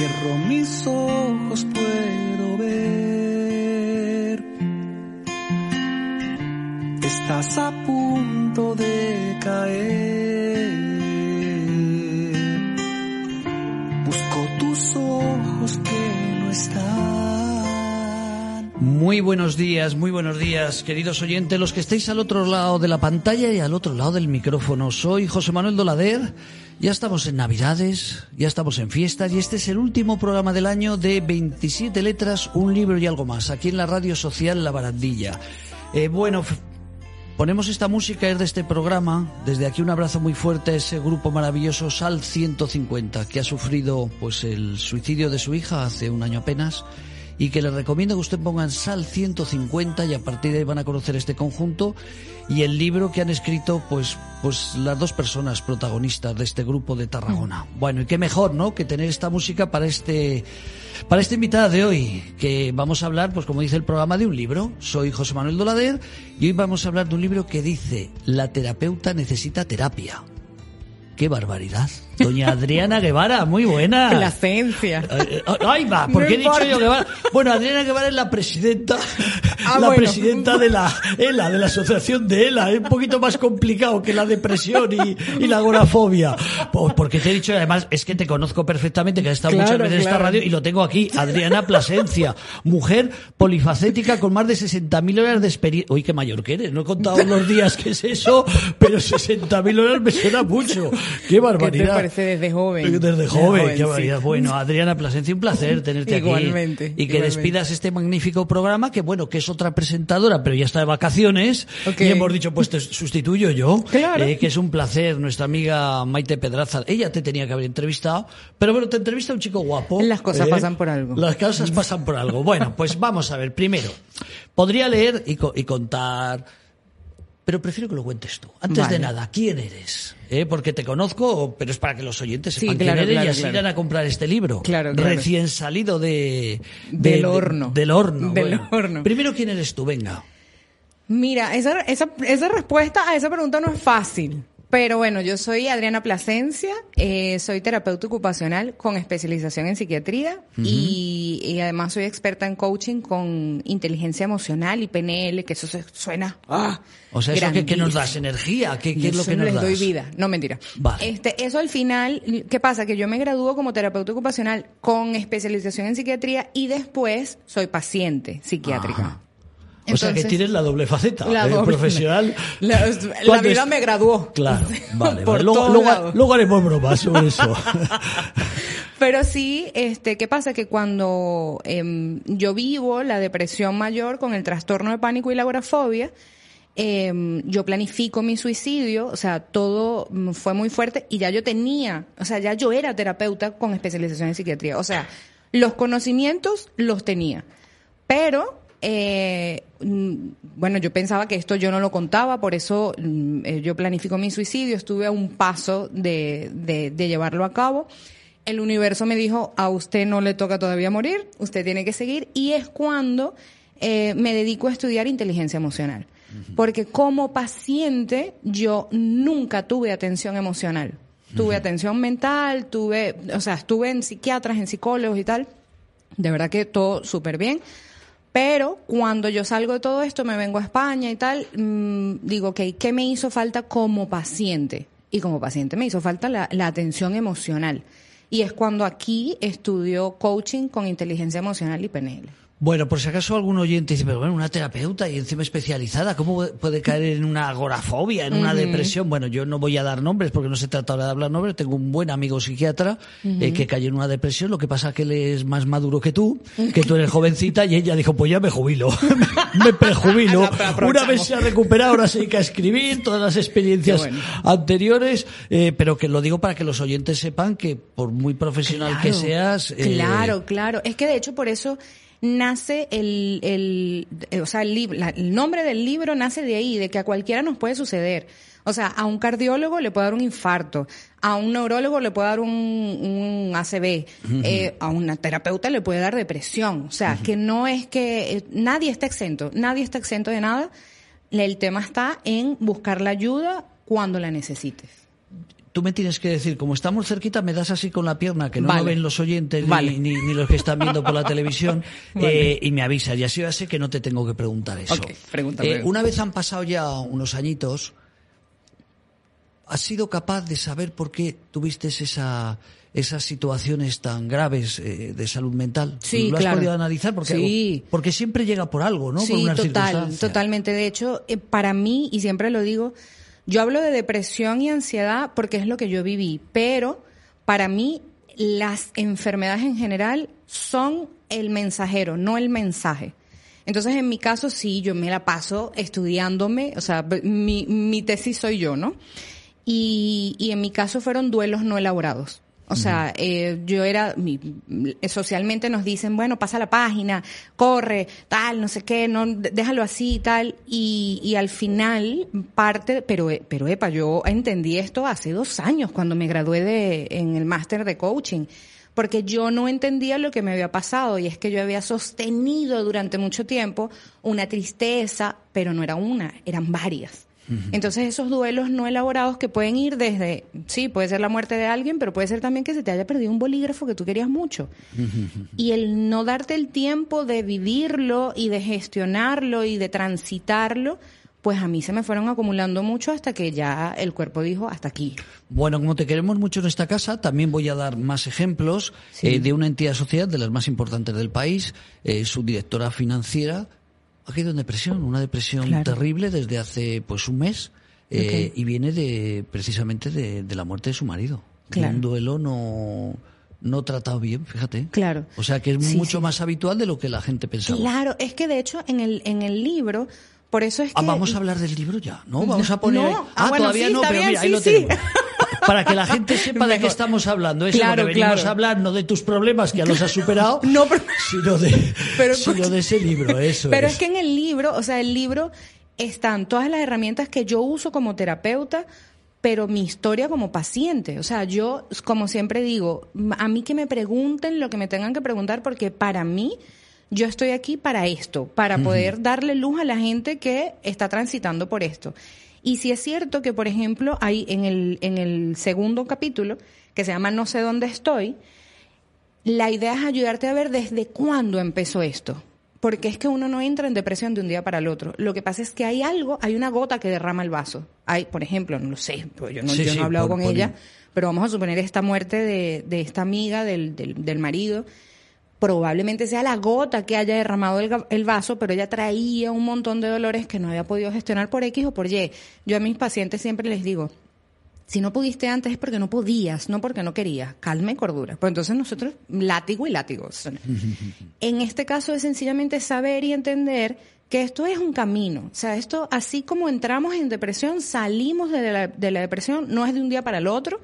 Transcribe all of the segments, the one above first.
Cierro mis ojos, puedo ver. Estás a punto de caer. Busco tus ojos que no están. Muy buenos días, muy buenos días, queridos oyentes, los que estáis al otro lado de la pantalla y al otro lado del micrófono. Soy José Manuel Dolader. Ya estamos en Navidades, ya estamos en fiestas y este es el último programa del año de 27 letras, un libro y algo más, aquí en la radio social La Barandilla. Eh, bueno, ponemos esta música es de este programa. Desde aquí un abrazo muy fuerte a ese grupo maravilloso Sal 150 que ha sufrido pues el suicidio de su hija hace un año apenas y que les recomiendo que usted pongan Sal 150 y a partir de ahí van a conocer este conjunto y el libro que han escrito pues pues las dos personas protagonistas de este grupo de Tarragona. Bueno, y qué mejor, ¿no? que tener esta música para este para esta invitada de hoy, que vamos a hablar, pues como dice el programa, de un libro. Soy José Manuel Dolader y hoy vamos a hablar de un libro que dice La terapeuta necesita terapia. ¡Qué barbaridad! Doña Adriana Guevara, muy buena. Placencia. Eh, eh, Ahí va, ¿por No qué he dicho yo Guevara? Bueno, Adriana Guevara es la presidenta, Ah, la bueno. presidenta de la ELA, de la asociación de ELA. Es un poquito más complicado que la depresión y, y la agorafobia. Pues porque te he dicho, además, es que te conozco perfectamente, que has estado Claro, muchas veces en esta radio y lo tengo aquí. Adriana Plasencia, mujer polifacética con más de 60.000 horas de experiencia. Uy, qué mayor que eres. No he contado los días que es eso, pero 60.000 horas me suena mucho. Qué barbaridad. ¿Qué te parece desde joven? Desde Desde joven, joven, qué barbaridad. sí. Bueno, Adriana Plasencia, un placer tenerte Igualmente, aquí. Y que igualmente. despidas este magnífico programa, que bueno, que es otra presentadora, pero ya está de vacaciones. Y hemos dicho, pues te sustituyo yo. Claro. Eh, que es un placer, nuestra amiga Maite Pedraza. Ella te tenía que haber entrevistado, pero bueno, te entrevista un chico guapo. Las cosas ¿eh? pasan por algo. Las cosas pasan por algo. Bueno, pues vamos a ver. Primero, podría leer y, co- y contar pero prefiero que lo cuentes tú. Antes Vale. de nada, ¿quién eres? ¿Eh? Porque te conozco, pero es para que los oyentes Sí, sepan claro, quién eres claro, y así claro. irán a comprar este libro. Claro, claro. Recién salido de, Del de- horno. Del horno. Del bueno. horno. Primero, ¿quién eres tú? Venga. Mira, esa, esa, esa respuesta a esa pregunta no es fácil. Pero bueno, yo soy Adriana Plasencia, eh, soy terapeuta ocupacional con especialización en psiquiatría y, y además soy experta en coaching con inteligencia emocional y PNL, que eso se- suena. ¡ah! O sea, ¿eso qué, qué nos das? ¿Energía? ¿Qué, es lo que nos les das? doy vida. No, mentira. Vale. Este, eso al final, ¿qué pasa? Que yo me gradúo como terapeuta ocupacional con especialización en psiquiatría y después soy paciente psiquiátrica. Ajá. O sea, que tienes la doble faceta. La ¿eh? doble- profesional. La, la ¿Cuándo vida es- me graduó. Claro, vale. Por vale. Luego, luego- luego haremos bromas sobre eso. Pero sí, este, ¿qué pasa? Que cuando em, yo vivo la depresión mayor con el trastorno de pánico y la agorafobia, em, yo planifico mi suicidio, o sea, todo mm, fue muy fuerte y ya yo tenía, o sea, ya yo era terapeuta con especialización en psiquiatría, o sea, los conocimientos los tenía, pero eh, mm, bueno, yo pensaba que esto yo no lo contaba, por eso mm, eh, yo planifico mi suicidio, estuve a un paso de, de, de llevarlo a cabo. El universo me dijo, a usted no le toca todavía morir, usted tiene que seguir, y es cuando eh, me dedico a estudiar inteligencia emocional. Porque como paciente yo nunca tuve atención emocional. Tuve atención mental, tuve, o sea, estuve en psiquiatras, en psicólogos y tal. De verdad que todo súper bien. Pero cuando yo salgo de todo esto, me vengo a España y tal, mm, digo, ok, ¿qué me hizo falta como paciente? Y como paciente me hizo falta la, la atención emocional. Y es cuando aquí estudio coaching con inteligencia emocional y PNL. Bueno, por si acaso algún oyente dice, pero bueno, una terapeuta y encima especializada, ¿cómo puede caer en una agorafobia, en una depresión? Bueno, yo no voy a dar nombres porque no se trata ahora de hablar nombres. Tengo un buen amigo psiquiatra eh, que cayó en una depresión. Lo que pasa es que él es más maduro que tú, que tú eres jovencita y ella dijo, pues ya me jubilo, me prejubilo. una vez se ha recuperado, ahora se dedica a escribir todas las experiencias anteriores, eh, pero que lo digo para que los oyentes sepan que por muy profesional que seas... Eh, claro, claro. Es que de hecho por eso nace el, el o sea, el, el nombre del libro nace de ahí, de que a cualquiera nos puede suceder. O sea, a un cardiólogo le puede dar un infarto, a un neurólogo le puede dar un, un ACV, eh, a una terapeuta le puede dar depresión. O sea, que no es que eh, nadie está exento, nadie está exento de nada. El tema está en buscar la ayuda cuando la necesites tú me tienes que decir, como estamos cerquita, me das así con la pierna, que no lo ven los oyentes ni, los que están viendo por la televisión, eh, y me avisas. Y así ya sé que no te tengo que preguntar eso. Eh, una vez han pasado ya unos añitos, ¿has sido capaz de saber por qué tuviste esa, esas situaciones tan graves eh, de salud mental? Sí, ¿Lo has podido analizar? Porque, sí. porque siempre llega por algo, ¿no? Sí, por total, totalmente. De hecho, para mí, y siempre lo digo, yo hablo de depresión y ansiedad porque es lo que yo viví, pero para mí las enfermedades en general son el mensajero, no el mensaje. Entonces, en mi caso, sí, yo me la paso estudiándome, o sea, mi, mi tesis soy yo, ¿no? Y, y en mi caso fueron duelos no elaborados. O sea, eh, yo era, socialmente nos dicen, bueno, pasa la página, corre, tal, no sé qué, no, déjalo así, tal, y, y al final parte, pero, pero epa, yo entendí esto hace dos años cuando me gradué de, en el máster de coaching porque yo no entendía lo que me había pasado y es que yo había sostenido durante mucho tiempo una tristeza, pero no era una, eran varias. Entonces esos duelos no elaborados que pueden ir desde, sí, puede ser la muerte de alguien, pero puede ser también que se te haya perdido un bolígrafo que tú querías mucho. Y el no darte el tiempo de vivirlo y de gestionarlo y de transitarlo, pues a mí se me fueron acumulando mucho hasta que ya el cuerpo dijo hasta aquí. Bueno, como te queremos mucho en esta casa, también voy a dar más ejemplos eh, de una entidad social de las más importantes del país, eh, su directora financiera, ha caído en depresión, una depresión terrible desde hace pues un mes eh, y viene de precisamente de, la muerte de su marido. un duelo no no tratado bien, fíjate. Claro. O sea que es mucho más habitual de lo que la gente pensaba. Claro, es que de hecho en el en el libro por eso es ah, que... vamos a hablar del libro ya, ¿no? Vamos a poner... Ah, ah todavía no, pero mira, ahí lo tenemos. Para que la gente sepa de qué estamos hablando. Es claro, lo que venimos a hablar, no de tus problemas, que ya los has superado, no, sino, de, pero, sino de ese libro, eso Pero es. que en el libro, o sea, el libro están todas las herramientas que yo uso como terapeuta, pero mi historia como paciente. O sea, yo, como siempre digo, a mí que me pregunten lo que me tengan que preguntar, porque para mí yo estoy aquí para esto, para poder darle luz a la gente que está transitando por esto. Y si es cierto que, por ejemplo, hay en el, en el segundo capítulo, que se llama No sé dónde estoy, la idea es ayudarte a ver desde cuándo empezó esto. Porque es que uno no entra en depresión de un día para el otro. Lo que pasa es que hay algo, hay una gota que derrama el vaso. Hay, por ejemplo, no lo sé, pues yo no, yo no he hablado con ella, pero vamos a suponer esta muerte de, de esta amiga del, del, del marido probablemente sea la gota que haya derramado el, vaso, pero ella traía un montón de dolores que no había podido gestionar por X o por Y. Yo a mis pacientes siempre les digo, si no pudiste antes es porque no podías, no porque no querías. Calma y cordura. Pues entonces nosotros, látigo y látigo. en este caso es sencillamente saber y entender que esto es un camino. O sea, esto, así como entramos en depresión, salimos de la, de la depresión, no es de un día para el otro,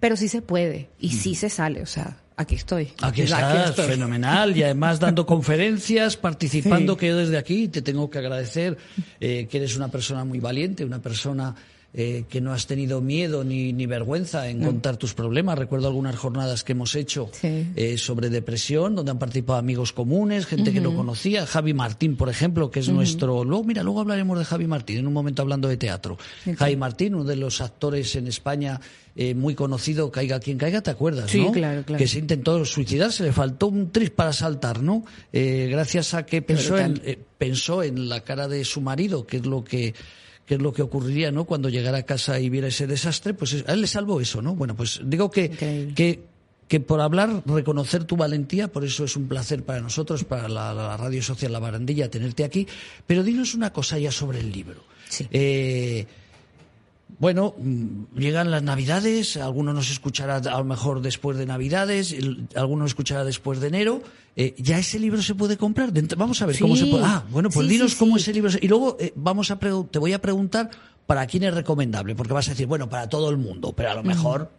pero sí se puede y sí se sale. O sea, Aquí estoy. Aquí estás, fenomenal. Y además dando conferencias, participando, que yo desde aquí te tengo que agradecer eh, que eres una persona muy valiente, una persona eh, que no has tenido miedo ni, ni vergüenza en contar tus problemas. Recuerdo algunas jornadas que hemos hecho eh, sobre depresión, donde han participado amigos comunes, gente que no conocía. Javi Martín, por ejemplo, que es nuestro... Luego, mira, luego hablaremos de Javi Martín, en un momento hablando de teatro. Javi Martín, uno de los actores en España eh, muy conocido, Caiga quien caiga, ¿te acuerdas? Sí, claro, claro. Que se intentó suicidarse, le faltó un tris para saltar, ¿no? gracias a que pensó en, pensó en la cara de su marido, que es lo que qué es lo que ocurriría, ¿no? Cuando llegara a casa y viera ese desastre, pues a él le salvó eso, ¿no? Bueno, pues digo que, que que por hablar, reconocer tu valentía, por eso es un placer para nosotros, para la, la radio social La Barandilla, tenerte aquí. Pero dinos una cosa ya sobre el libro. Sí. Eh, bueno, mm, llegan las Navidades, alguno nos escuchará a lo mejor después de Navidades, el- alguno nos escuchará después de enero. Eh, ¿Ya ese libro se puede comprar? Vamos a ver cómo se puede. Ah, bueno, pues Sí, dinos sí, cómo ese libro. se- Y luego eh, vamos a te voy a preguntar para quién es recomendable, porque vas a decir, bueno, para todo el mundo, pero a lo mejor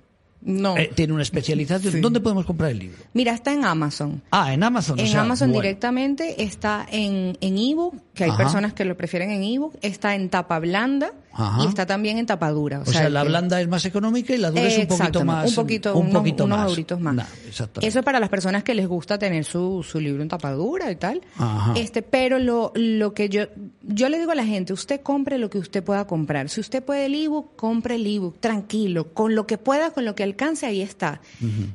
No. eh, tiene una especialización. ¿Dónde podemos comprar el libro? Mira, está en Amazon. Ah, en Amazon. o En sea, Amazon bueno. directamente, está en en ebook, que hay Ajá. personas que lo prefieren en ebook, está en tapa blanda Ajá. y está también en tapa dura. O sea, la que- blanda es más económica y la dura es un poquito más. un poquito, un unos, poquito unos más. más. Nah. Eso para las personas que les gusta tener su, su libro en tapadura y tal. Ajá. Este, pero lo, lo que yo, yo le digo a la gente, usted compre lo que usted pueda comprar. Si usted puede el ebook, compre el ebook, tranquilo, con lo que pueda, con lo que alcance, ahí está.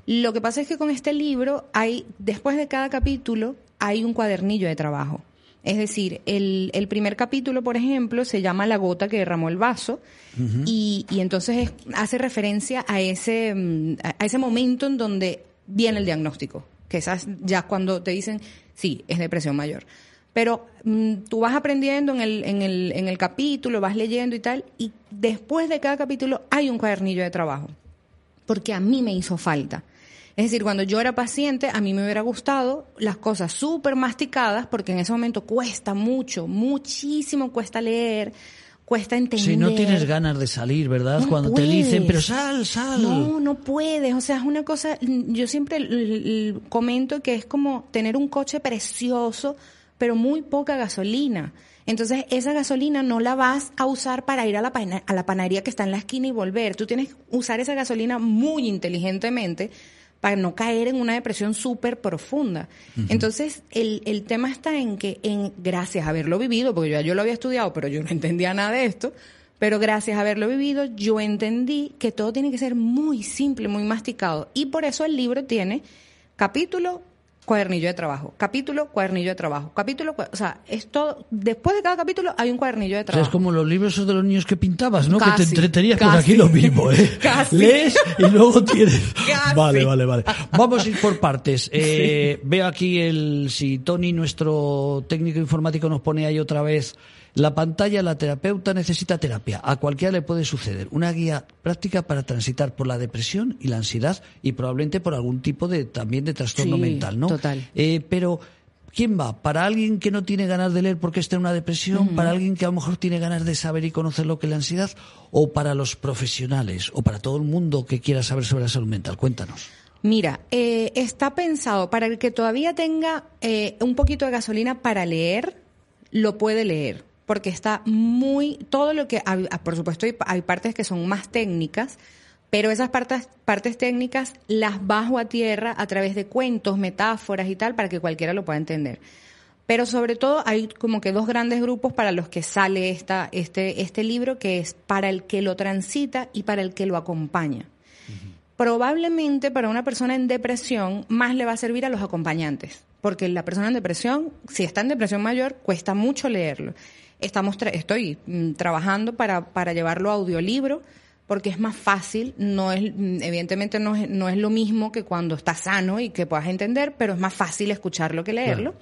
Lo que pasa es que con este libro hay, después de cada capítulo, hay un cuadernillo de trabajo. Es decir, el, el primer capítulo, por ejemplo, se llama La gota que derramó el vaso y, y entonces es- hace referencia a ese, mm, a ese momento en donde viene el diagnóstico, que esas ya cuando te dicen, sí, es depresión mayor. Pero mm, tú vas aprendiendo en el, en, el, en el capítulo, vas leyendo y tal, y después de cada capítulo hay un cuadernillo de trabajo porque a mí me hizo falta. Es decir, cuando yo era paciente, a mí me hubiera gustado las cosas súper masticadas, porque en ese momento cuesta mucho, muchísimo cuesta leer, cuesta entender. Si no tienes ganas de salir, ¿verdad? No Cuando te dicen, pero sal, sal. No, no puedes. O sea, es una cosa. Yo siempre comento que es como tener un coche precioso, pero muy poca gasolina. Entonces, esa gasolina no la vas a usar para ir a la, a la panadería que está en la esquina y volver. Tú tienes que usar esa gasolina muy inteligentemente para no caer en una depresión súper profunda. Entonces, el, el tema está en que, en, gracias a haberlo vivido, porque yo, ya yo lo había estudiado, pero yo no entendía nada de esto, pero gracias a haberlo vivido, yo entendí que todo tiene que ser muy simple, muy masticado. Y por eso el libro tiene capítulo, cuadernillo de trabajo, capítulo, cuadernillo de trabajo, capítulo, o sea, es todo, después de cada capítulo hay un cuadernillo de O sea, trabajo. es como los libros esos de los niños que pintabas, ¿no? que te Casi, entretenías, pues casi. aquí lo mismo, ¿eh? Casi. Lees y luego tienes. Casi. Vale, vale, vale. Vamos a ir por partes. Eh, Veo aquí el, si Tony, nuestro técnico informático, nos pone ahí otra vez la pantalla, la terapeuta necesita terapia. A cualquiera le puede suceder. Una guía práctica para transitar por la depresión y la ansiedad y probablemente por algún tipo de, también de trastorno Sí, mental, ¿no? total. Eh, pero, ¿quién va? ¿Para alguien que no tiene ganas de leer porque está en una depresión? ¿Para alguien que a lo mejor tiene ganas de saber y conocer lo que es la ansiedad? ¿O para los profesionales? ¿O para todo el mundo que quiera saber sobre la salud mental? Cuéntanos. Mira, eh, está pensado para el que todavía tenga eh, un poquito de gasolina para leer, lo puede leer, porque está muy, todo lo que, hay- ah, por supuesto hay, hay partes que son más técnicas, pero esas partes, partes técnicas las bajo a tierra a través de cuentos, metáforas y tal, para que cualquiera lo pueda entender. Pero sobre todo hay como que dos grandes grupos para los que sale esta, este, este libro, que es para el que lo transita y para el que lo acompaña. Probablemente para una persona en depresión más le va a servir a los acompañantes, porque la persona en depresión, si está en depresión mayor, cuesta mucho leerlo. Estamos tra- estoy mm, trabajando para, para llevarlo a audiolibro, porque es más fácil, no es, mm, evidentemente no es, no es lo mismo que cuando estás sano y que puedas entender, pero es más fácil escucharlo que leerlo.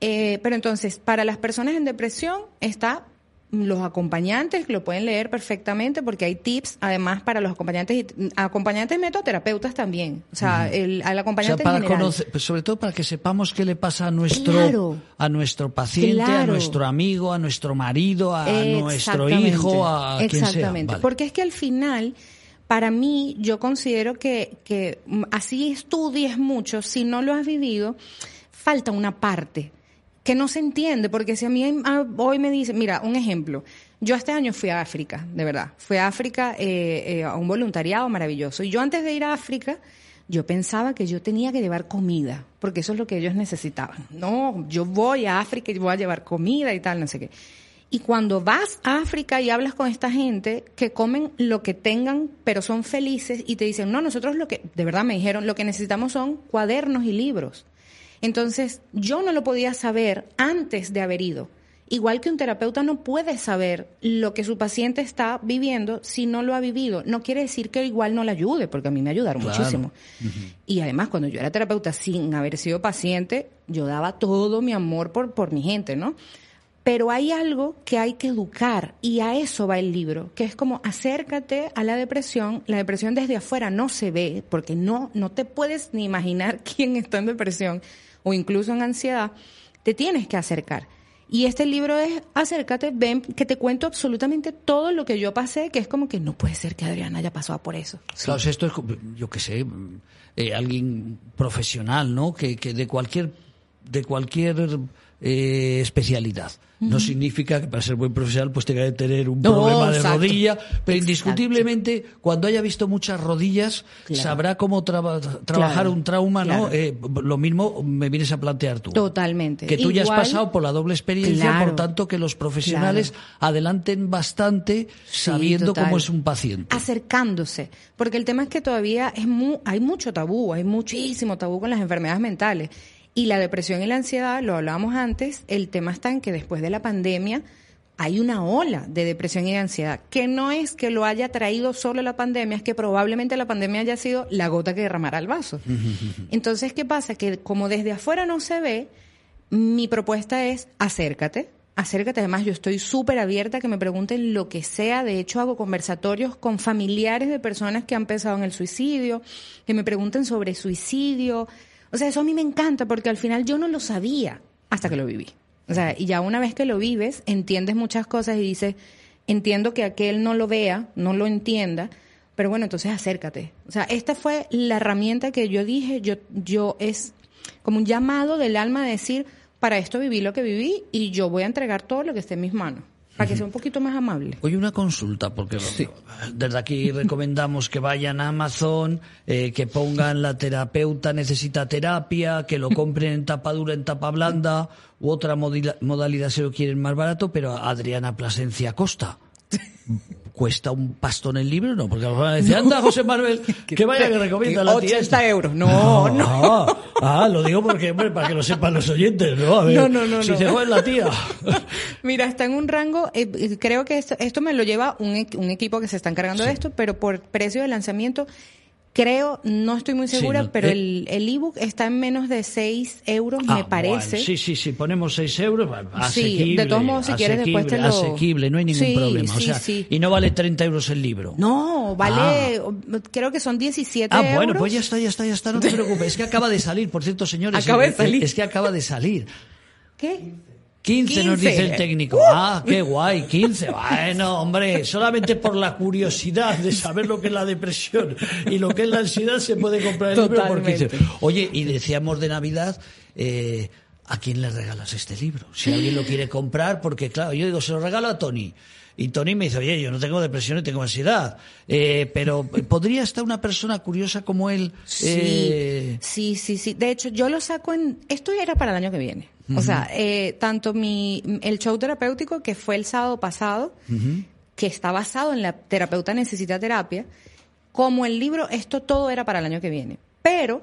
Eh, pero entonces, para las personas en depresión está los acompañantes que lo pueden leer perfectamente porque hay tips además para los acompañantes y acompañantes metoterapeutas también o sea el, al O sea, acompañante en para conocer, pues sobre todo para que sepamos qué le pasa a nuestro, Claro. a nuestro paciente, a nuestro amigo, a nuestro marido, a nuestro hijo, a quien sea. Exactamente. Vale. Porque es que al final, para mí, yo considero que, que mm, así estudies mucho, si no lo has vivido, falta una parte que no se entiende, porque si a mí ah, hoy me dicen, mira, un ejemplo, yo este año fui a África, de verdad, fui a África eh, eh, a un voluntariado maravilloso, y yo antes de ir a África, yo pensaba que yo tenía que llevar comida, porque eso es lo que ellos necesitaban. No, yo voy a África y voy a llevar comida y tal, no sé qué. Y cuando vas a África y hablas con esta gente que comen lo que tengan, pero son felices y te dicen, no, nosotros lo que, de verdad me dijeron, lo que necesitamos son cuadernos y libros. Entonces, yo no lo podía saber antes de haber ido. Igual que un terapeuta no puede saber lo que su paciente está viviendo si no lo ha vivido. No quiere decir que igual no le ayude, porque a mí me ayudaron Claro. muchísimo. Y además, cuando yo era terapeuta sin haber sido paciente, yo daba todo mi amor por, por mi gente, ¿no? Pero hay algo que hay que educar y a eso va el libro, que es como acércate a la depresión. La depresión desde afuera no se ve porque no, no te puedes ni imaginar quién está en depresión o incluso en ansiedad. Te tienes que acercar. Y este libro es acércate, ven, que te cuento absolutamente todo lo que yo pasé, que es como que no puede ser que Adriana haya pasado por eso. Claro, esto es, yo qué sé, eh, alguien profesional, ¿no? Que, que de cualquier, de cualquier eh, especialidad. No significa que para ser buen profesional pues tenga que tener un No, problema de exacto. rodilla, pero Exacto. indiscutiblemente cuando haya visto muchas rodillas Claro. sabrá cómo traba- trabajar Claro, un trauma, ¿no? Eh, lo mismo me vienes a plantear tú. Totalmente. Que tú ya has pasado por la doble experiencia, por tanto que los profesionales adelanten bastante sabiendo cómo es un paciente. acercándose, porque el tema es que todavía es mu- hay mucho tabú, hay muchísimo tabú con las enfermedades mentales y la depresión y la ansiedad, lo hablábamos antes, el tema está en que después de la pandemia hay una ola de depresión y de ansiedad, que no es que lo haya traído solo la pandemia, es que probablemente la pandemia haya sido la gota que derramará el vaso. Entonces, ¿qué pasa? Que como desde afuera no se ve, mi propuesta es acércate, acércate. Además, yo estoy súper abierta a que me pregunten lo que sea. De hecho, hago conversatorios con familiares de personas que han pensado en el suicidio, que me pregunten sobre suicidio. O sea, eso a mí me encanta porque al final yo no lo sabía hasta que lo viví. O sea, y ya una vez que lo vives, entiendes muchas cosas y dices, entiendo que aquel no lo vea, no lo entienda, pero bueno, entonces acércate. O sea, esta fue la herramienta que yo dije, yo, yo es como un llamado del alma de decir, para esto viví lo que viví y yo voy a entregar todo lo que esté en mis manos, para que sea un poquito más amable. Oye, una consulta, porque desde aquí recomendamos que vayan a Amazon, eh, que pongan la terapeuta necesita terapia, que lo compren en tapa dura, en tapa blanda, u otra modalidad si lo quieren más barato, pero Adriana Plasencia Costa. ¿Cuesta un pastón el libro? No, porque van a decir, anda, José Manuel, que vaya que recomienda la tía 80 esta". euros. No, no. Ah, ah, lo digo porque, hombre, para que lo sepan los oyentes, ¿no? A ver, No, no, no, si no. se joder la tía. Mira, está en un rango, eh, eh, creo que esto, esto me lo lleva un, un equipo que se está encargando de esto, pero por precio de lanzamiento, creo, no estoy muy Sí, segura, no, pero eh. el el ebook está en menos de 6 euros, Ah, me parece. bueno, sí, sí, sí, ponemos 6 euros, asequible. de todos modos, si quieres, después te lo- Asequible, no hay ningún Sí, problema. o sí, sea, sí. Y no vale 30 euros el libro. No, vale, creo que son 17 Ah, euros. bueno, pues ya está, ya está, ya está, no te preocupes. Es que acaba de salir, por cierto, señores. Acaba de es- salir. Es que acaba de salir. ¿Qué? 15, nos 15. dice el técnico. Ah, qué guay, 15. Bueno, hombre, solamente por la curiosidad de saber lo que es la depresión y lo que es la ansiedad se puede comprar el libro por 15. Totalmente. Oye, y decíamos de Navidad, eh, ¿a quién le regalas este libro? Si alguien lo quiere comprar, porque claro, yo digo, se lo regalo a Tony. Y Tony me dice, oye, yo no tengo depresión y tengo ansiedad. Eh, pero ¿podría estar una persona curiosa como él? Sí, eh, sí, sí, sí. De hecho, yo lo saco en... Esto era para el año que viene. O sea, eh, tanto mi el show terapéutico que fue el sábado pasado, que está basado en la terapeuta necesita terapia, como el libro, esto todo era para el año que viene. Pero,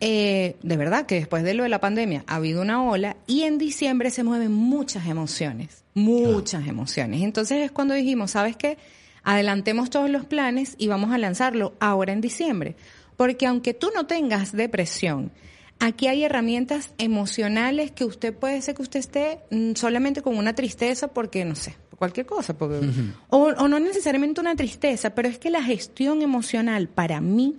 eh, de verdad que después de lo de la pandemia ha habido una ola y en diciembre se mueven muchas emociones, muchas emociones. Entonces es cuando dijimos, ¿sabes qué? Adelantemos todos los planes y vamos a lanzarlo ahora en diciembre. Porque aunque tú no tengas depresión, aquí hay herramientas emocionales que usted puede ser que usted esté mm, solamente con una tristeza porque, no sé, cualquier cosa. Porque, o, o no necesariamente una tristeza, pero es que la gestión emocional para mí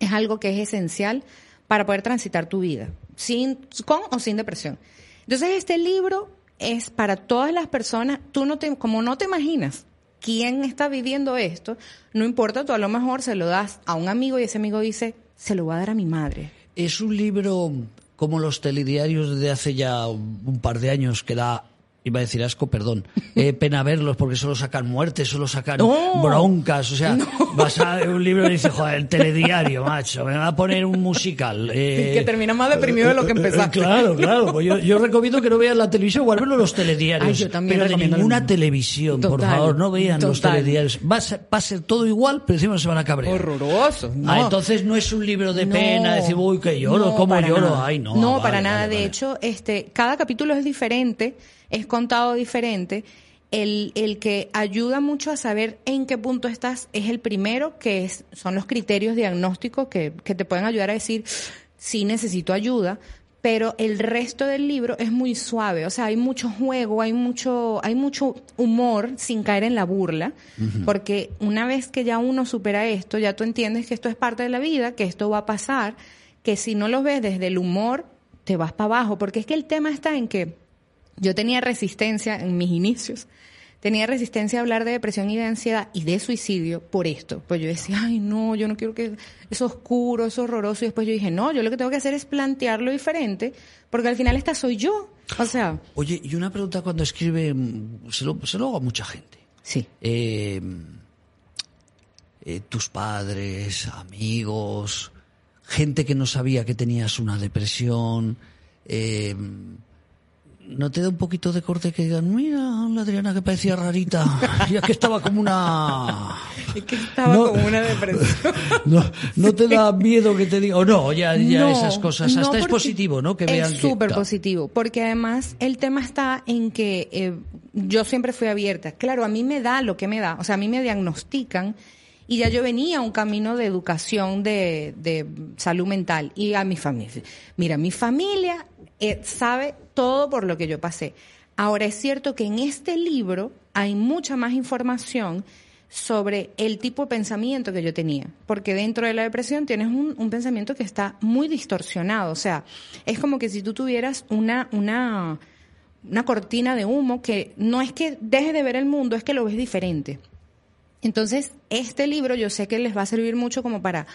es algo que es esencial para poder transitar tu vida, sin, con o sin depresión. Entonces, este libro es para todas las personas, tú no te, como no te imaginas quién está viviendo esto, no importa, tú a lo mejor se lo das a un amigo y ese amigo dice, se lo voy a dar a mi madre. Es un libro como los telediarios de hace ya un par de años que da, iba a decir asco, perdón, eh, pena verlos porque solo sacan muertes, solo sacan No. broncas, o sea, vas a un libro y dices, joder, el telediario, macho, me va a poner un musical. eh, que termina más deprimido de lo que eh, eh, empezaste. Claro, claro, pues yo, yo recomiendo que no vean la televisión, menos los telediarios, Ay, yo también pero de ninguna televisión, por favor, no vean los telediarios. Va a, ser, va a ser todo igual, pero encima se van a cabrear. Horroroso. Ah, entonces no es un libro de No. pena, decir, uy, que lloro, No, cómo lloro. nada. Ay, no. No, vale, para nada. vale, de vale. hecho, este, cada capítulo es diferente. Es contado diferente. El, el que ayuda mucho a saber en qué punto estás es el primero, que es, son los criterios diagnósticos que, que te pueden ayudar a decir si necesito ayuda, pero el resto del libro es muy suave, o sea, hay mucho juego, hay mucho, hay mucho humor sin caer en la burla, porque una vez que ya uno supera esto, ya tú entiendes que esto es parte de la vida, que esto va a pasar, que si no lo ves desde el humor, te vas para abajo, porque es que el tema está en que yo tenía resistencia en mis inicios tenía resistencia a hablar de depresión y de ansiedad y de suicidio por esto. Pues yo decía, ay, no, yo no quiero que es oscuro, es horroroso. Y después yo dije, no, yo lo que tengo que hacer es plantearlo diferente, porque al final esta soy yo. O sea. Oye, y una pregunta cuando escribe, mm, se lo, se lo hago a mucha gente. Sí. Eh, eh, tus padres, amigos, gente que no sabía que tenías una depresión. Eh, ¿No te da un poquito de corte que digan, mira, la Adriana que parecía rarita, ya que estaba como una... Es que estaba como una depresión. No, no te da miedo que te diga, o no, ya, ya No, esas cosas. Hasta es positivo, ¿no? Que vean es súper positivo, porque además el tema está en que eh, yo siempre fui abierta. Claro, a mí me da lo que me da, o sea, a mí me diagnostican y ya yo venía a un camino de educación de, de salud mental y a mi familia. Mira, mi familia eh, sabe todo por lo que yo pasé. Ahora es cierto que en este libro hay mucha más información sobre el tipo de pensamiento que yo tenía. Porque dentro de la depresión tienes un, pensamiento que está muy distorsionado. O sea, es como que si tú tuvieras una, una, una cortina de humo que no es que dejes de ver el mundo, es que lo ves diferente. Entonces, este libro yo sé que les va a servir mucho como para,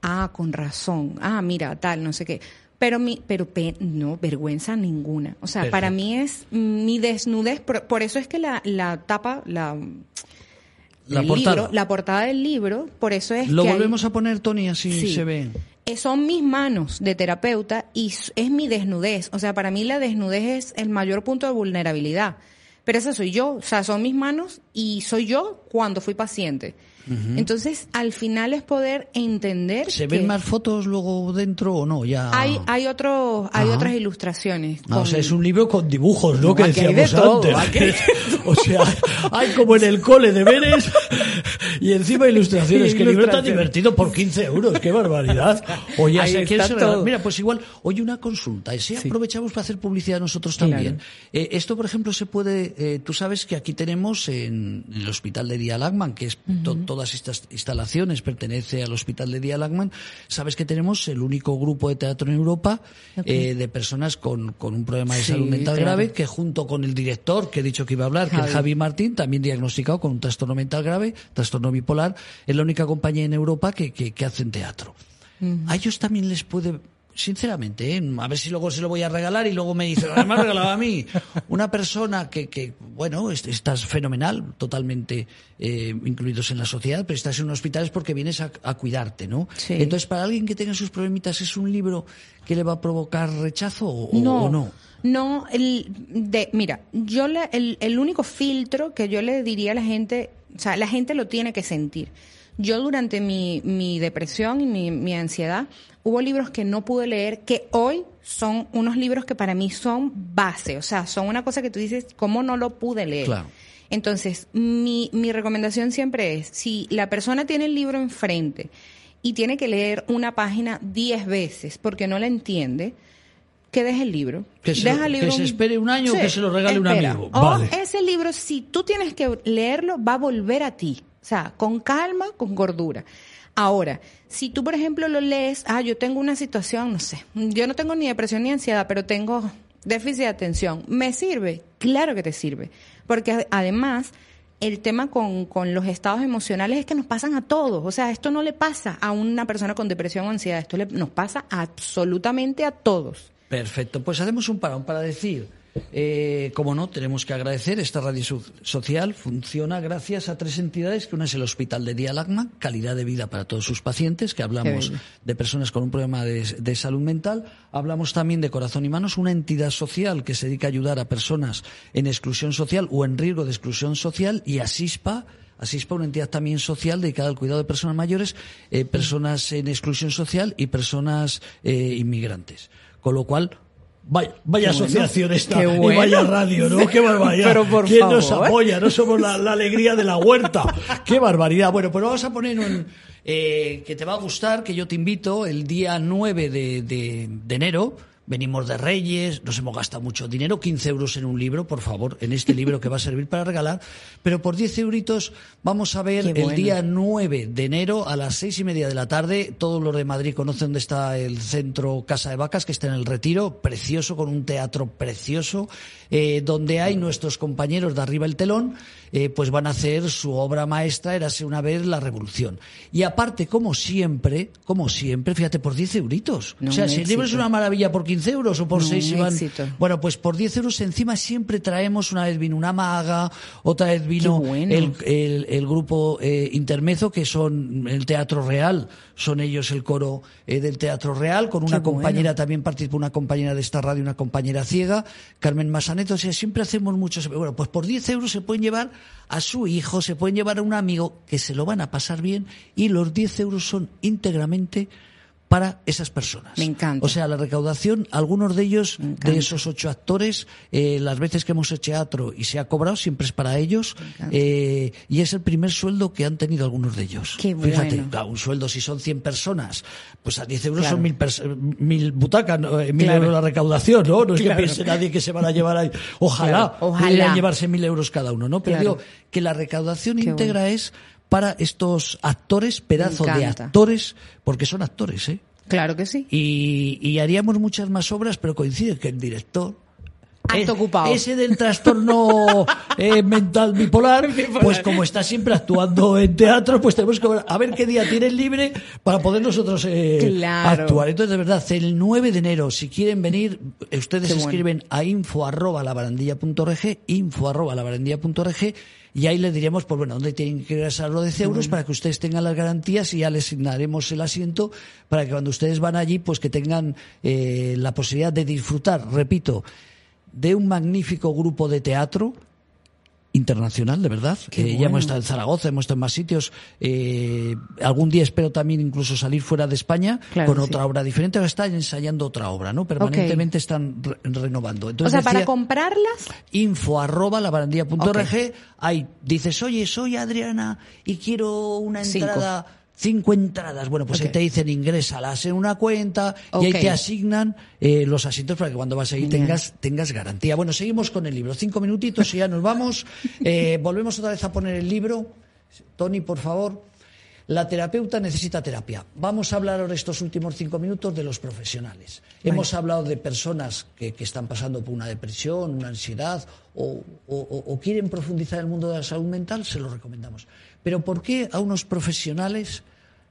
ah, con razón, ah, mira, tal, no sé qué. Pero mi, pero pe- no, vergüenza ninguna. O sea, para mí es mi desnudez, por, por eso es que la, la tapa, la, La portada. libro, la portada del libro, por eso es Lo que hay- volvemos a poner, Tony, así Sí. se ve. eh, son mis manos de terapeuta y es mi desnudez. O sea, para mí la desnudez es el mayor punto de vulnerabilidad. Pero esa soy yo. O sea, son mis manos y soy yo cuando fui paciente. Entonces, al final es poder entender ¿Se ven más fotos luego dentro o no? Ya. hay, hay, otros, hay Ajá. otras ilustraciones. Ah, o sea, es un libro con dibujos, ¿no? No, que hay de decíamos todo, antes. o sea, hay como en el cole deberes y encima ilustraciones. Sí, que libro tan divertido por 15 euros, qué barbaridad. O ya Ahí quién se todo. Mira, pues igual, oye, una consulta. Y si aprovechamos para hacer publicidad nosotros Claro. también. Eh, esto, por ejemplo, se puede. eh, tú sabes que aquí tenemos en, el hospital de Día Lagman, que es to- todas estas instalaciones pertenece al hospital de Día Lagman. Sabes que tenemos el único grupo de teatro en Europa eh, de personas con, con un problema de Sí, salud mental claro. grave, que junto con el director que he dicho que iba a hablar, que es Javi. Javi Martín, también diagnosticado con un trastorno mental grave, trastorno bipolar, es la única compañía en Europa que, que, que hacen teatro. A ellos también les puede, sinceramente, ¿eh? a ver si luego se lo voy a regalar y luego me dice, "Ah, me has regalado a mí. Una persona que, que bueno, est- estás fenomenal, totalmente eh, incluidos en la sociedad, pero estás en un hospital es porque vienes a, a cuidarte, ¿no? Sí. Entonces, para alguien que tenga sus problemitas, ¿es un libro que le va a provocar rechazo o o- no, o no? No, el de, mira, yo le, el, el único filtro que yo le diría a la gente, o sea, la gente lo tiene que sentir. Yo durante mi, mi depresión y mi, mi ansiedad, hubo libros que no pude leer que hoy son unos libros que para mí son base, o sea, son una cosa que tú dices, ¿cómo no lo pude leer? Claro. Entonces, mi, mi recomendación siempre es, si la persona tiene el libro enfrente y tiene que leer una página diez veces porque no la entiende, que deje el libro. Que se Deja el que libro se un- espere un año o que se lo regale un amigo. O Vale. ese libro, si tú tienes que leerlo, va a volver a ti. O sea, con calma, con gordura. Ahora, si tú, por ejemplo, lo lees, ah, yo tengo una situación, no sé, yo no tengo ni depresión ni ansiedad, pero tengo déficit de atención, ¿me sirve? Claro que te sirve. Porque además, el tema con, con los estados emocionales es que nos pasan a todos. O sea, esto no le pasa a una persona con depresión o ansiedad, esto le- nos pasa absolutamente a todos. Perfecto, pues hacemos un parón para decir, eh, como no, tenemos que agradecer, esta radio so- social funciona gracias a tres entidades, que una es el Hospital de Día Lagman, calidad de vida para todos sus pacientes, que hablamos de personas con un problema de, de salud mental, hablamos también de Corazón y Manos, una entidad social que se dedica a ayudar a personas en exclusión social o en riesgo de exclusión social, y Asispa, Asispa, una entidad también social dedicada al cuidado de personas mayores, eh, personas en exclusión social y personas eh, inmigrantes. Con lo cual, Vaya, vaya Qué bueno. asociación esta y bueno. vaya radio, ¿no? Qué barbaridad. Pero por ¿Quién nos apoya? No somos la, la alegría de la huerta. Qué barbaridad. Bueno, pues vamos a poner un eh, que te va a gustar, que yo te invito el día 9 de, de- de enero. Venimos de Reyes, nos hemos gastado mucho dinero, 15 euros en un libro, por favor, en este libro que va a servir para regalar, pero por 10 euritos vamos a ver el día 9 de enero a las seis y media de la tarde. Todos los de Madrid conocen dónde está el centro Casa de Vacas, que está en el Retiro, precioso, con un teatro precioso, eh, donde hay nuestros compañeros de arriba el telón, eh, pues van a hacer su obra maestra, érase una vez la revolución. Y aparte, como siempre, como siempre, fíjate, por 10 euritos. No, o sea, si el libro es una maravilla por 15 euros o por No, 6 un van... éxito. Bueno, pues por 10 euros encima siempre traemos, una vez vino una maga, otra vez vino bueno. el, el, el grupo eh, Intermezo, que son el Teatro Real, son ellos el coro eh, del Teatro Real, con una Qué bueno. compañera, también participa una compañera de esta radio, una compañera ciega, Carmen Masaneto, o sea, siempre hacemos muchos... Bueno, pues por 10 euros se pueden llevar a su hijo, se pueden llevar a un amigo, que se lo van a pasar bien, y los 10 euros son íntegramente para esas personas. Me encanta. O sea, la recaudación, algunos de ellos, de esos ocho actores, eh, las veces que hemos hecho teatro y se ha cobrado, siempre es para ellos. eh, y es el primer sueldo que han tenido algunos de ellos. Qué Fíjate, bueno. claro, un sueldo, si son 100 personas, pues a 10 euros Claro. son mil, mil butacas, ¿no? Eh, mil Claro. euros la recaudación, ¿no? No es que piense nadie que se van a llevar ahí. Ojalá, ojalá. llevarse mil euros cada uno, ¿no? Pero digo que la recaudación Qué íntegra es para estos actores, pedazo de actores, porque son actores, ¿eh? Claro que sí. y, y haríamos muchas más obras, pero coincide que el director. Harto es- ocupado. Ese del trastorno eh, mental bipolar, pues como está siempre actuando en teatro, pues tenemos que ver, a ver qué día tiene libre para poder nosotros eh, Claro. actuar. Entonces, de verdad, el 9 de enero, si quieren venir, eh, ustedes Qué bueno. escriben a info arroba labarandilla.org, info arroba labarandilla.org, y ahí les diremos, pues bueno, dónde tienen que ingresar los 10 euros para que ustedes tengan las garantías y ya les asignaremos el asiento para que cuando ustedes van allí, pues que tengan eh, la posibilidad de disfrutar, repito, de un magnífico grupo de teatro internacional, de verdad. Eh, Ya bueno. hemos estado en Zaragoza, hemos estado en más sitios. Eh, algún día espero también incluso salir fuera de España Claro con otra sí. obra diferente. Ahora están ensayando otra obra, ¿no? Permanentemente están re- renovando. O Entonces sea, para comprarlas, info arroba labarandilla.org. Ok. Ahí dices, oye, soy Adriana y quiero una entrada. Cinco entradas. Bueno, pues ahí te dicen ingrésalas en una cuenta y ahí te asignan eh, los asientos para que cuando vas ahí tengas, tengas garantía. Bueno, seguimos con el libro. Cinco minutitos y ya nos vamos. Eh, volvemos otra vez a poner el libro. Tony, por favor. La terapeuta necesita terapia. Vamos a hablar ahora estos últimos cinco minutos de los profesionales. Hemos hablado de personas que, que están pasando por una depresión, una ansiedad o, o- o- o quieren profundizar en el mundo de la salud mental, se lo recomendamos. Pero ¿por qué a unos profesionales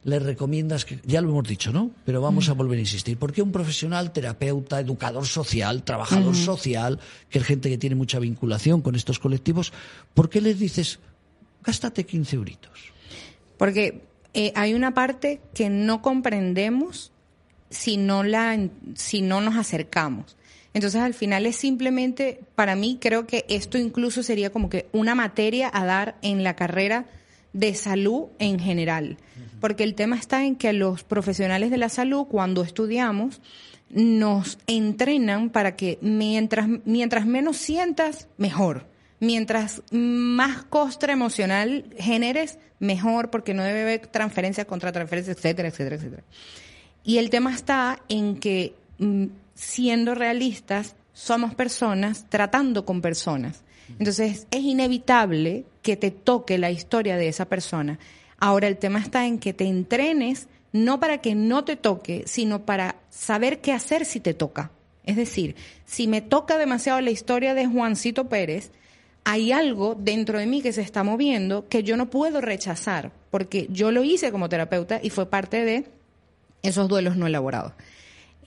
les recomiendas que, ya lo hemos dicho, ¿no? Pero vamos a volver a insistir. ¿Por qué un profesional, terapeuta, educador social, trabajador social, que es gente que tiene mucha vinculación con estos colectivos, ¿por qué les dices, gástate 15 euritos? porque eh, hay una parte que no comprendemos si no la si no nos acercamos. Entonces al final es simplemente, para mí creo que esto incluso sería como que una materia a dar en la carrera de salud en general. Porque el tema está en que los profesionales de la salud, cuando estudiamos, nos entrenan para que mientras, mientras menos sientas, mejor. Mientras más costra emocional generes, mejor, porque no debe haber transferencias contra transferencias, etcétera, etcétera, etcétera. Y el tema está en que, mm, siendo realistas, somos personas tratando con personas. Entonces, es inevitable que te toque la historia de esa persona. Ahora, el tema está en que te entrenes no para que no te toque, sino para saber qué hacer si te toca. Es decir, si me toca demasiado la historia de Juancito Pérez, hay algo dentro de mí que se está moviendo que yo no puedo rechazar, porque yo lo hice como terapeuta y fue parte de esos duelos no elaborados.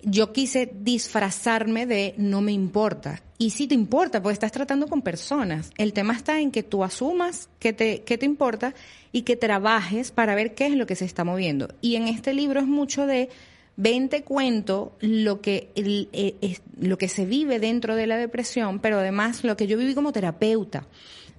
Yo quise disfrazarme de no me importa. Y sí te importa, porque estás tratando con personas. El tema está en que tú asumas que te, que te importa y que trabajes para ver qué es lo que se está moviendo. Y en este libro es mucho de ven te cuento lo que el- eh, lo que se vive dentro de la depresión, pero además lo que yo viví como terapeuta.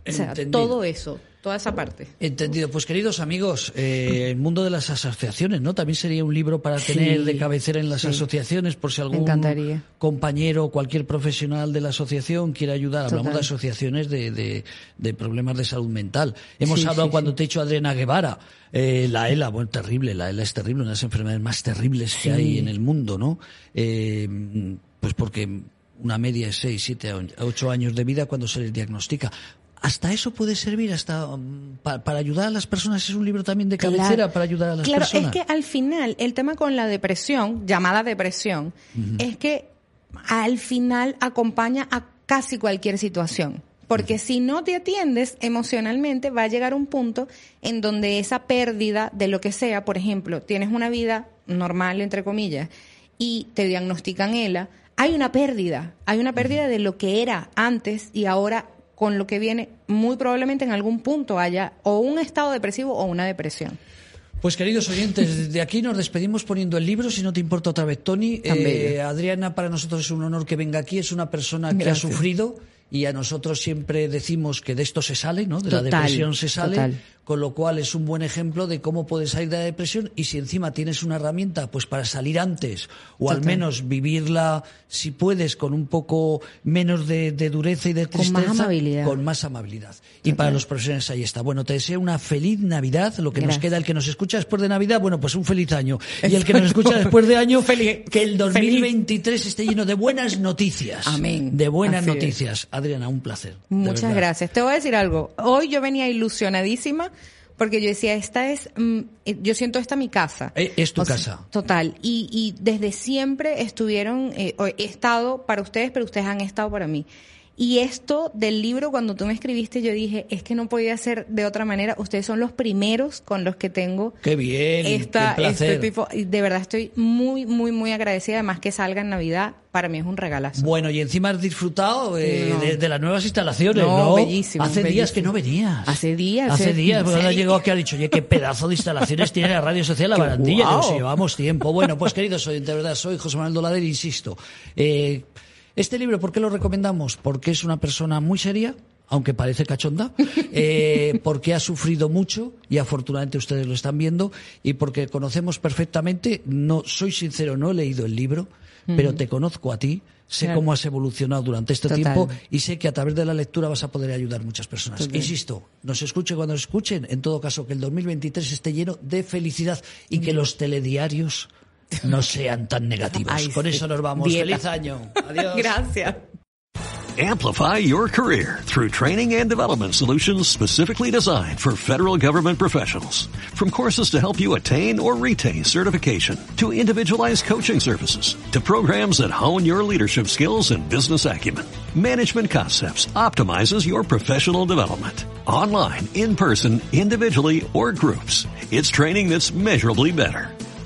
O sea, Entendido. todo eso, toda esa parte. Entendido. Pues queridos amigos, eh, el mundo de las asociaciones, ¿no? También sería un libro para tener Sí, de cabecera en las sí. asociaciones por si algún encantaría. compañero o cualquier profesional de la asociación quiere ayudar. Hablamos Total. de asociaciones de, de- de problemas de salud mental. Hemos Sí, hablado cuando te he dicho Adriana Guevara, eh, la ELA, bueno, terrible, la ELA es terrible, una de las enfermedades más terribles que hay en el mundo, ¿no? Eh, pues porque una media es 6, 7, 8 años de vida cuando se les diagnostica. Hasta eso puede servir, hasta mm, pa- para ayudar a las personas. Es un libro también de cabecera Claro. para ayudar a las claro, personas. es que al final el tema con la depresión, llamada depresión, es que al final acompaña a casi cualquier situación. Porque si no te atiendes emocionalmente, va a llegar un punto en donde esa pérdida de lo que sea, por ejemplo, tienes una vida normal, entre comillas, y te diagnostican ELA, hay una pérdida, hay una pérdida de lo que era antes y ahora con lo que viene, muy probablemente en algún punto haya o un estado depresivo o una depresión. Pues queridos oyentes, desde aquí nos despedimos poniendo el libro, si no te importa otra vez, Tony. Eh. Adriana, para nosotros es un honor que venga aquí, es una persona que ha sufrido y a nosotros siempre decimos que de esto se sale, ¿no? De la depresión se sale, total. con lo cual es un buen ejemplo de cómo puedes salir de la depresión y si encima tienes una herramienta pues para salir antes o al menos vivirla, si puedes, con un poco menos de, de dureza y de Con más tristeza, amabilidad. con más amabilidad. Y para los profesionales ahí está. Bueno, te deseo una feliz Navidad, lo que nos queda, el que nos escucha después de Navidad, bueno, pues un feliz año. Y el que nos escucha después de año, Feliz- que el 2023 esté lleno de buenas noticias. Amén. De buenas Así es. Adriana, un placer. Muchas gracias. Te voy a decir algo. Hoy yo venía ilusionadísima porque yo decía, esta es, mm, eh, yo siento esta mi casa. Eh, es tu O sea, casa. total. Y, y desde siempre estuvieron, eh, he estado para ustedes, pero ustedes han estado para mí. Y esto del libro, cuando tú me escribiste, yo dije, es que no podía ser de otra manera. Ustedes son los primeros con los que tengo Qué bien, esta, qué este tipo. De verdad estoy muy, muy, muy agradecida. Además que salga en Navidad, para mí es un regalazo. Bueno, y encima has disfrutado eh, No. de, de las nuevas instalaciones, ¿no? No, bellísimo, Hace días que no venías. Hace días, Hace hace- días, porque ahora llegó aquí ha dicho, oye, qué pedazo de instalaciones tiene la Radio Social La Barandilla, guau. nos llevamos tiempo. Bueno, pues queridos oyentes, de verdad, soy José Manuel Dolader, insisto. Eh, este libro, ¿por qué lo recomendamos? Porque es una persona muy seria, aunque parece cachonda, eh, porque ha sufrido mucho y afortunadamente ustedes lo están viendo y porque conocemos perfectamente, no soy sincero, no he leído el libro, pero te conozco a ti, sé Claro. cómo has evolucionado durante este Total. tiempo y sé que a través de la lectura vas a poder ayudar a muchas personas. Total. Insisto, nos escuchen cuando nos escuchen, en todo caso que el 2023 esté lleno de felicidad y que los telediarios no sean tan negativos. Ay, Con sí. eso nos vamos. Dieta. Feliz año. Adiós. Gracias. Amplify your career through training and development solutions specifically designed for federal government professionals. From courses to help you attain or retain certification, to individualized coaching services, to programs that hone your leadership skills and business acumen, Management Concepts optimizes your professional development. Online, in person, individually, or groups. It's training that's measurably better.